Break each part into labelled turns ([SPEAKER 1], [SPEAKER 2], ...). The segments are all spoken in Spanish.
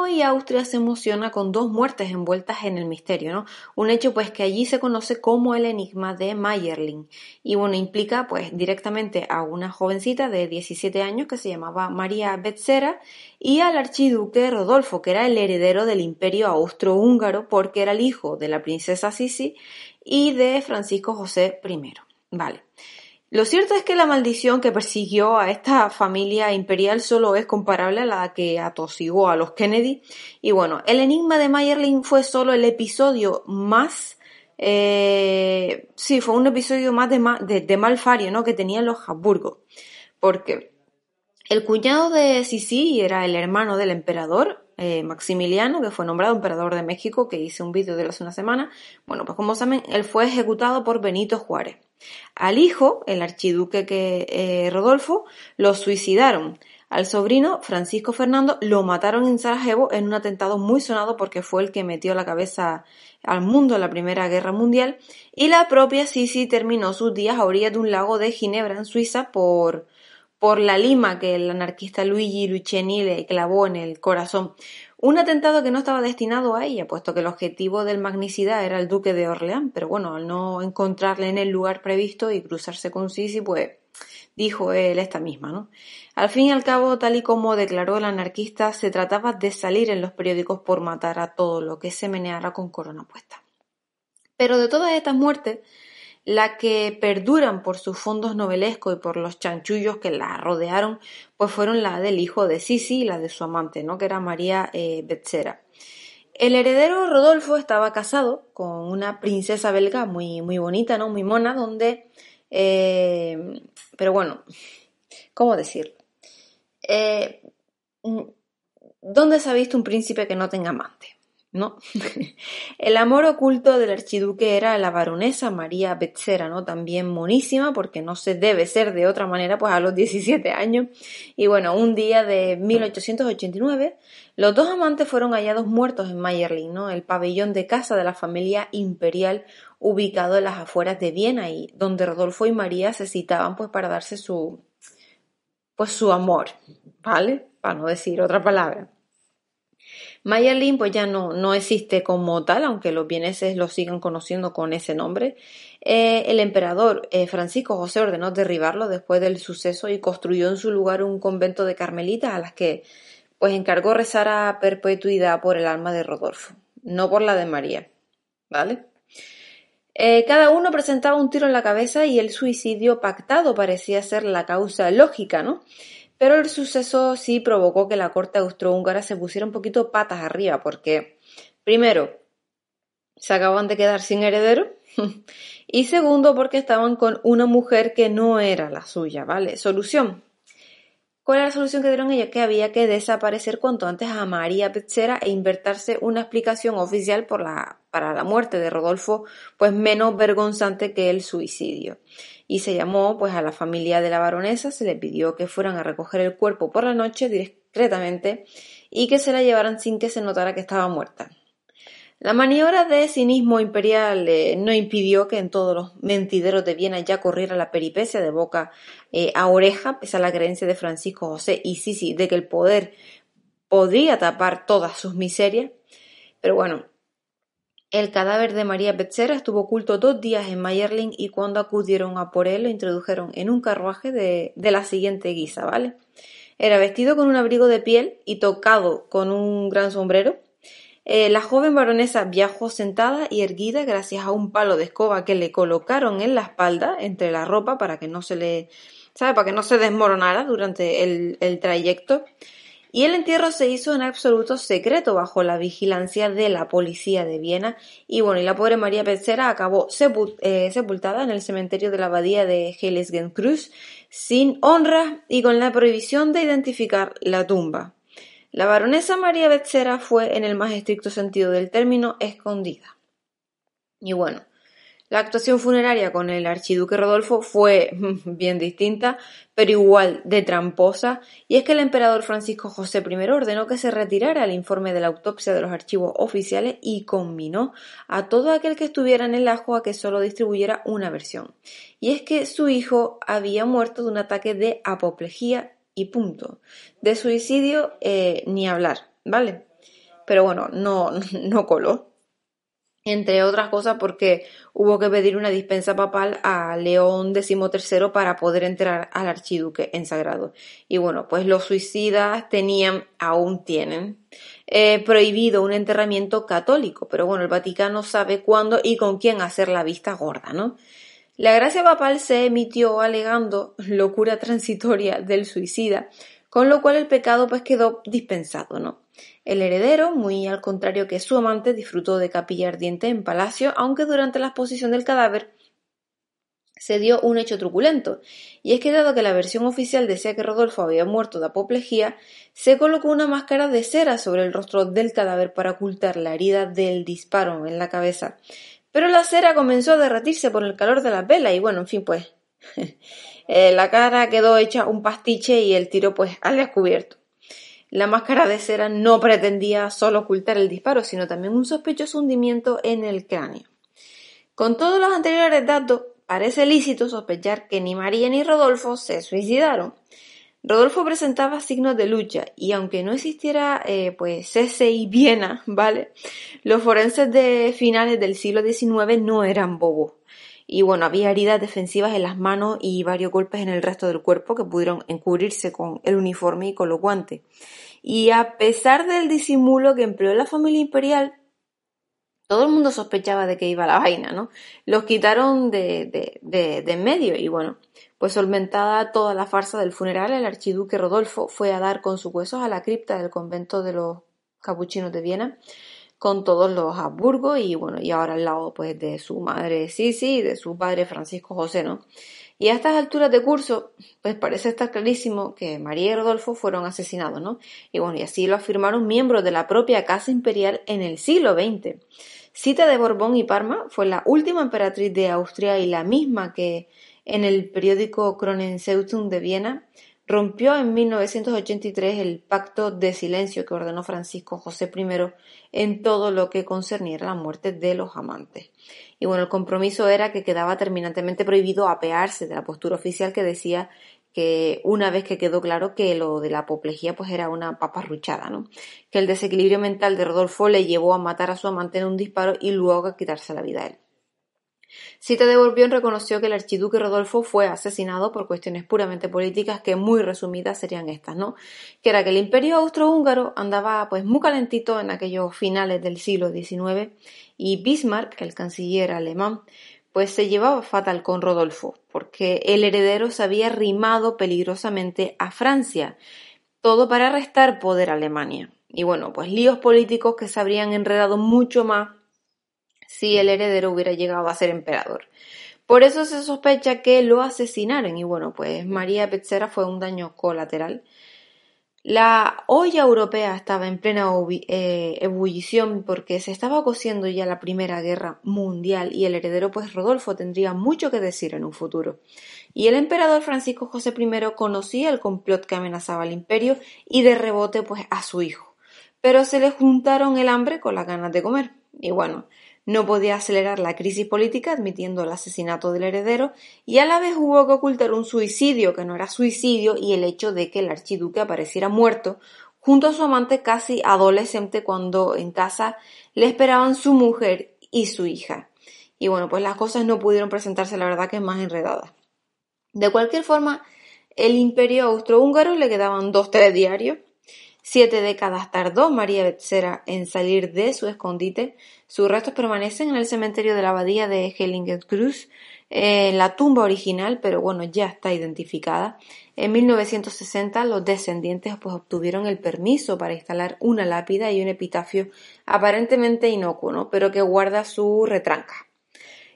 [SPEAKER 1] hoy Austria se emociona con dos muertes envueltas en el misterio, ¿no? Un hecho pues que allí se conoce como el enigma de Mayerling y bueno, implica pues directamente a una jovencita de 17 años que se llamaba María Betzera y al archiduque Rodolfo, que era el heredero del imperio austrohúngaro porque era el hijo de la princesa Sisi y de Francisco José I. Vale. Lo cierto es que la maldición que persiguió a esta familia imperial solo es comparable a la que atosigó a los Kennedy. Y bueno, el enigma de Mayerling fue solo el episodio más... Eh, sí, fue un episodio más de, de, malfario ¿no? que tenían los Habsburgo. Porque el cuñado de Sisi era el hermano del emperador, eh, Maximiliano, que fue nombrado emperador de México, que hice un vídeo de hace una semana. Bueno, pues como saben, él fue ejecutado por Benito Juárez. Al hijo, el archiduque que, eh, Rodolfo, lo suicidaron. Al sobrino, Francisco Fernando, lo mataron en Sarajevo en un atentado muy sonado porque fue el que metió la cabeza al mundo en la Primera Guerra Mundial. Y la propia Sisi terminó sus días a orillas de un lago de Ginebra, en Suiza, por, por la lima que el anarquista Luigi Luciani le clavó en el corazón. Un atentado que no estaba destinado a ella, puesto que el objetivo del magnicidad era el duque de Orleán, pero bueno, al no encontrarle en el lugar previsto y cruzarse con Sisi, pues dijo él esta misma, ¿no? Al fin y al cabo, tal y como declaró el anarquista, se trataba de salir en los periódicos por matar a todo lo que se meneara con corona puesta. Pero de todas estas muertes, la que perduran por sus fondos novelescos y por los chanchullos que la rodearon, pues fueron la del hijo de Sisi y la de su amante, ¿no? que era María eh. El heredero Rodolfo estaba casado con una princesa belga muy, muy bonita, ¿no? Muy mona, donde... Eh, pero bueno, ¿cómo decirlo? Eh, ¿Dónde se ha visto un príncipe que no tenga amante? ¿No? El amor oculto del archiduque era la baronesa María Betzera, ¿no? También monísima, porque no se debe ser de otra manera, pues a los 17 años. Y bueno, un día de 1889, los dos amantes fueron hallados muertos en Mayerling, ¿no? El pabellón de casa de la familia imperial ubicado en las afueras de Viena y donde Rodolfo y María se citaban pues para darse su pues su amor, ¿vale? Para no decir otra palabra. Mayerling pues ya no, no existe como tal, aunque los vieneses lo sigan conociendo con ese nombre. Eh, el emperador eh, Francisco José ordenó derribarlo después del suceso y construyó en su lugar un convento de carmelitas a las que pues encargó rezar a perpetuidad por el alma de Rodolfo, no por la de María. ¿Vale? Eh, cada uno presentaba un tiro en la cabeza y el suicidio pactado parecía ser la causa lógica, ¿no? Pero el suceso sí provocó que la corte austrohúngara se pusiera un poquito patas arriba, porque, primero, se acaban de quedar sin heredero, y segundo, porque estaban con una mujer que no era la suya, ¿vale? Solución. ¿Cuál era la solución que dieron ellos? Que había que desaparecer cuanto antes a María Petzera e invertirse una explicación oficial para la muerte de Rodolfo, pues menos vergonzante que el suicidio y se llamó pues a la familia de la baronesa, se le pidió que fueran a recoger el cuerpo por la noche discretamente y que se la llevaran sin que se notara que estaba muerta. La maniobra de cinismo imperial eh, no impidió que en todos los mentideros de Viena ya corriera la peripecia de boca eh, a oreja, pese a la creencia de Francisco José y Sisi de que el poder podía tapar todas sus miserias. Pero bueno, el cadáver de María Betzera estuvo oculto dos días en Mayerling y cuando acudieron a por él lo introdujeron en un carruaje de, la siguiente guisa, ¿vale? Era vestido con un abrigo de piel y tocado con un gran sombrero. Eh, la joven baronesa viajó sentada y erguida gracias a un palo de escoba que le colocaron en la espalda entre la ropa para que no se le, ¿sabe? Para que no se desmoronara durante el, trayecto y el entierro se hizo en absoluto secreto bajo la vigilancia de la policía de Viena y bueno, la pobre María Becerra acabó eh, sepultada en el cementerio de la abadía de Heiligenkreuz sin honra y con la prohibición de identificar la tumba. La baronesa María Betzera fue, en el más estricto sentido del término, escondida. Y bueno, la actuación funeraria con el archiduque Rodolfo fue bien distinta, pero igual de tramposa, y es que el emperador Francisco José I ordenó que se retirara el informe de la autopsia de los archivos oficiales y combinó a todo aquel que estuviera en el ajo a que solo distribuyera una versión. Y es que su hijo había muerto de un ataque de apoplejía y punto. De suicidio eh, ni hablar, ¿vale? Pero bueno, no, no coló entre otras cosas porque hubo que pedir una dispensa papal a León XIII para poder entrar al archiduque en sagrado. Y bueno, pues los suicidas tenían, aún tienen, eh, prohibido un enterramiento católico, pero bueno, el Vaticano sabe cuándo y con quién hacer la vista gorda, ¿no? La gracia papal se emitió alegando locura transitoria del suicida, con lo cual el pecado pues quedó dispensado, ¿no? El heredero, muy al contrario que su amante, disfrutó de capilla ardiente en palacio, aunque durante la exposición del cadáver se dio un hecho truculento, y es que dado que la versión oficial decía que Rodolfo había muerto de apoplejía, se colocó una máscara de cera sobre el rostro del cadáver para ocultar la herida del disparo en la cabeza. Pero la cera comenzó a derretirse por el calor de la vela y bueno, en fin, pues eh, la cara quedó hecha un pastiche y el tiro pues al descubierto. La máscara de cera no pretendía solo ocultar el disparo, sino también un sospechoso hundimiento en el cráneo. Con todos los anteriores datos, parece lícito sospechar que ni María ni Rodolfo se suicidaron. Rodolfo presentaba signos de lucha y aunque no existiera eh, pues cese y Viena, ¿vale? Los forenses de finales del siglo XIX no eran bobos. Y bueno, había heridas defensivas en las manos y varios golpes en el resto del cuerpo que pudieron encubrirse con el uniforme y con los guantes. Y a pesar del disimulo que empleó la familia imperial, todo el mundo sospechaba de que iba la vaina, ¿no? Los quitaron de, de, de, en medio y bueno, pues solventada toda la farsa del funeral, el archiduque Rodolfo fue a dar con sus huesos a la cripta del convento de los capuchinos de Viena con todos los Habsburgo y bueno, y ahora al lado pues de su madre Sisi y de su padre Francisco José, ¿no? Y a estas alturas de curso, pues parece estar clarísimo que María y Rodolfo fueron asesinados, ¿no? Y bueno, y así lo afirmaron miembros de la propia Casa Imperial en el siglo XX. Cita de Borbón y Parma fue la última emperatriz de Austria y la misma que en el periódico Kronenzeitung de Viena rompió en 1983 el pacto de silencio que ordenó Francisco José I en todo lo que concerniera la muerte de los amantes. Y bueno, el compromiso era que quedaba terminantemente prohibido apearse de la postura oficial que decía que una vez que quedó claro que lo de la apoplejía pues era una paparruchada, ¿no? Que el desequilibrio mental de Rodolfo le llevó a matar a su amante en un disparo y luego a quitarse la vida a él. Cita de Bourbion reconoció que el archiduque Rodolfo fue asesinado por cuestiones puramente políticas que muy resumidas serían estas, ¿no? Que era que el imperio austrohúngaro andaba pues muy calentito en aquellos finales del siglo XIX y Bismarck, el canciller alemán, pues se llevaba fatal con Rodolfo, porque el heredero se había rimado peligrosamente a Francia, todo para restar poder a Alemania. Y bueno, pues líos políticos que se habrían enredado mucho más si el heredero hubiera llegado a ser emperador. Por eso se sospecha que lo asesinaron y bueno, pues María Petzera fue un daño colateral. La olla europea estaba en plena eh, ebullición porque se estaba cociendo ya la Primera Guerra Mundial y el heredero pues Rodolfo tendría mucho que decir en un futuro. Y el emperador Francisco José I conocía el complot que amenazaba al imperio y de rebote pues a su hijo. Pero se le juntaron el hambre con las ganas de comer. Y bueno, no podía acelerar la crisis política admitiendo el asesinato del heredero y a la vez hubo que ocultar un suicidio que no era suicidio y el hecho de que el archiduque apareciera muerto junto a su amante casi adolescente cuando en casa le esperaban su mujer y su hija. Y bueno, pues las cosas no pudieron presentarse la verdad que más enredadas. De cualquier forma, el imperio austrohúngaro le quedaban dos telediarios Siete décadas tardó María Betzera en salir de su escondite. Sus restos permanecen en el cementerio de la abadía de Hellingenkreuz, en la tumba original, pero bueno, ya está identificada. En 1960 los descendientes pues, obtuvieron el permiso para instalar una lápida y un epitafio aparentemente inocuo, pero que guarda su retranca.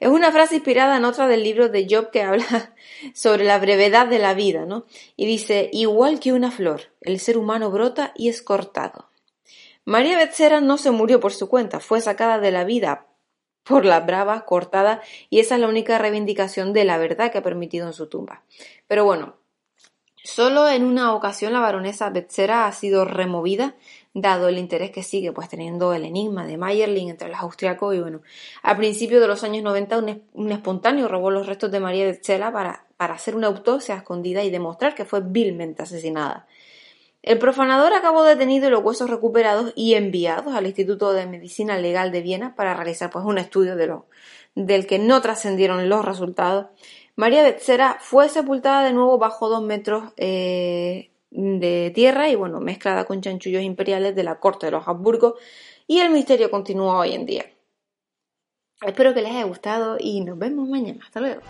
[SPEAKER 1] Es una frase inspirada en otra del libro de Job que habla sobre la brevedad de la vida, ¿no? Y dice, igual que una flor, el ser humano brota y es cortado. María Becerra no se murió por su cuenta, fue sacada de la vida por la brava, cortada, y esa es la única reivindicación de la verdad que ha permitido en su tumba. Pero bueno, solo en una ocasión la baronesa Becerra ha sido removida dado el interés que sigue pues teniendo el enigma de Mayerling entre los austriacos y bueno, a principios de los años 90 un, espontáneo robó los restos de María de para, para hacer una autopsia escondida y demostrar que fue vilmente asesinada. El profanador acabó detenido y los huesos recuperados y enviados al Instituto de Medicina Legal de Viena para realizar pues un estudio de lo, del que no trascendieron los resultados. María Betzera fue sepultada de nuevo bajo dos metros eh, de tierra y bueno, mezclada con chanchullos imperiales de la corte de los Habsburgo y el misterio continúa hoy en día. Espero que les haya gustado y nos vemos mañana. Hasta luego.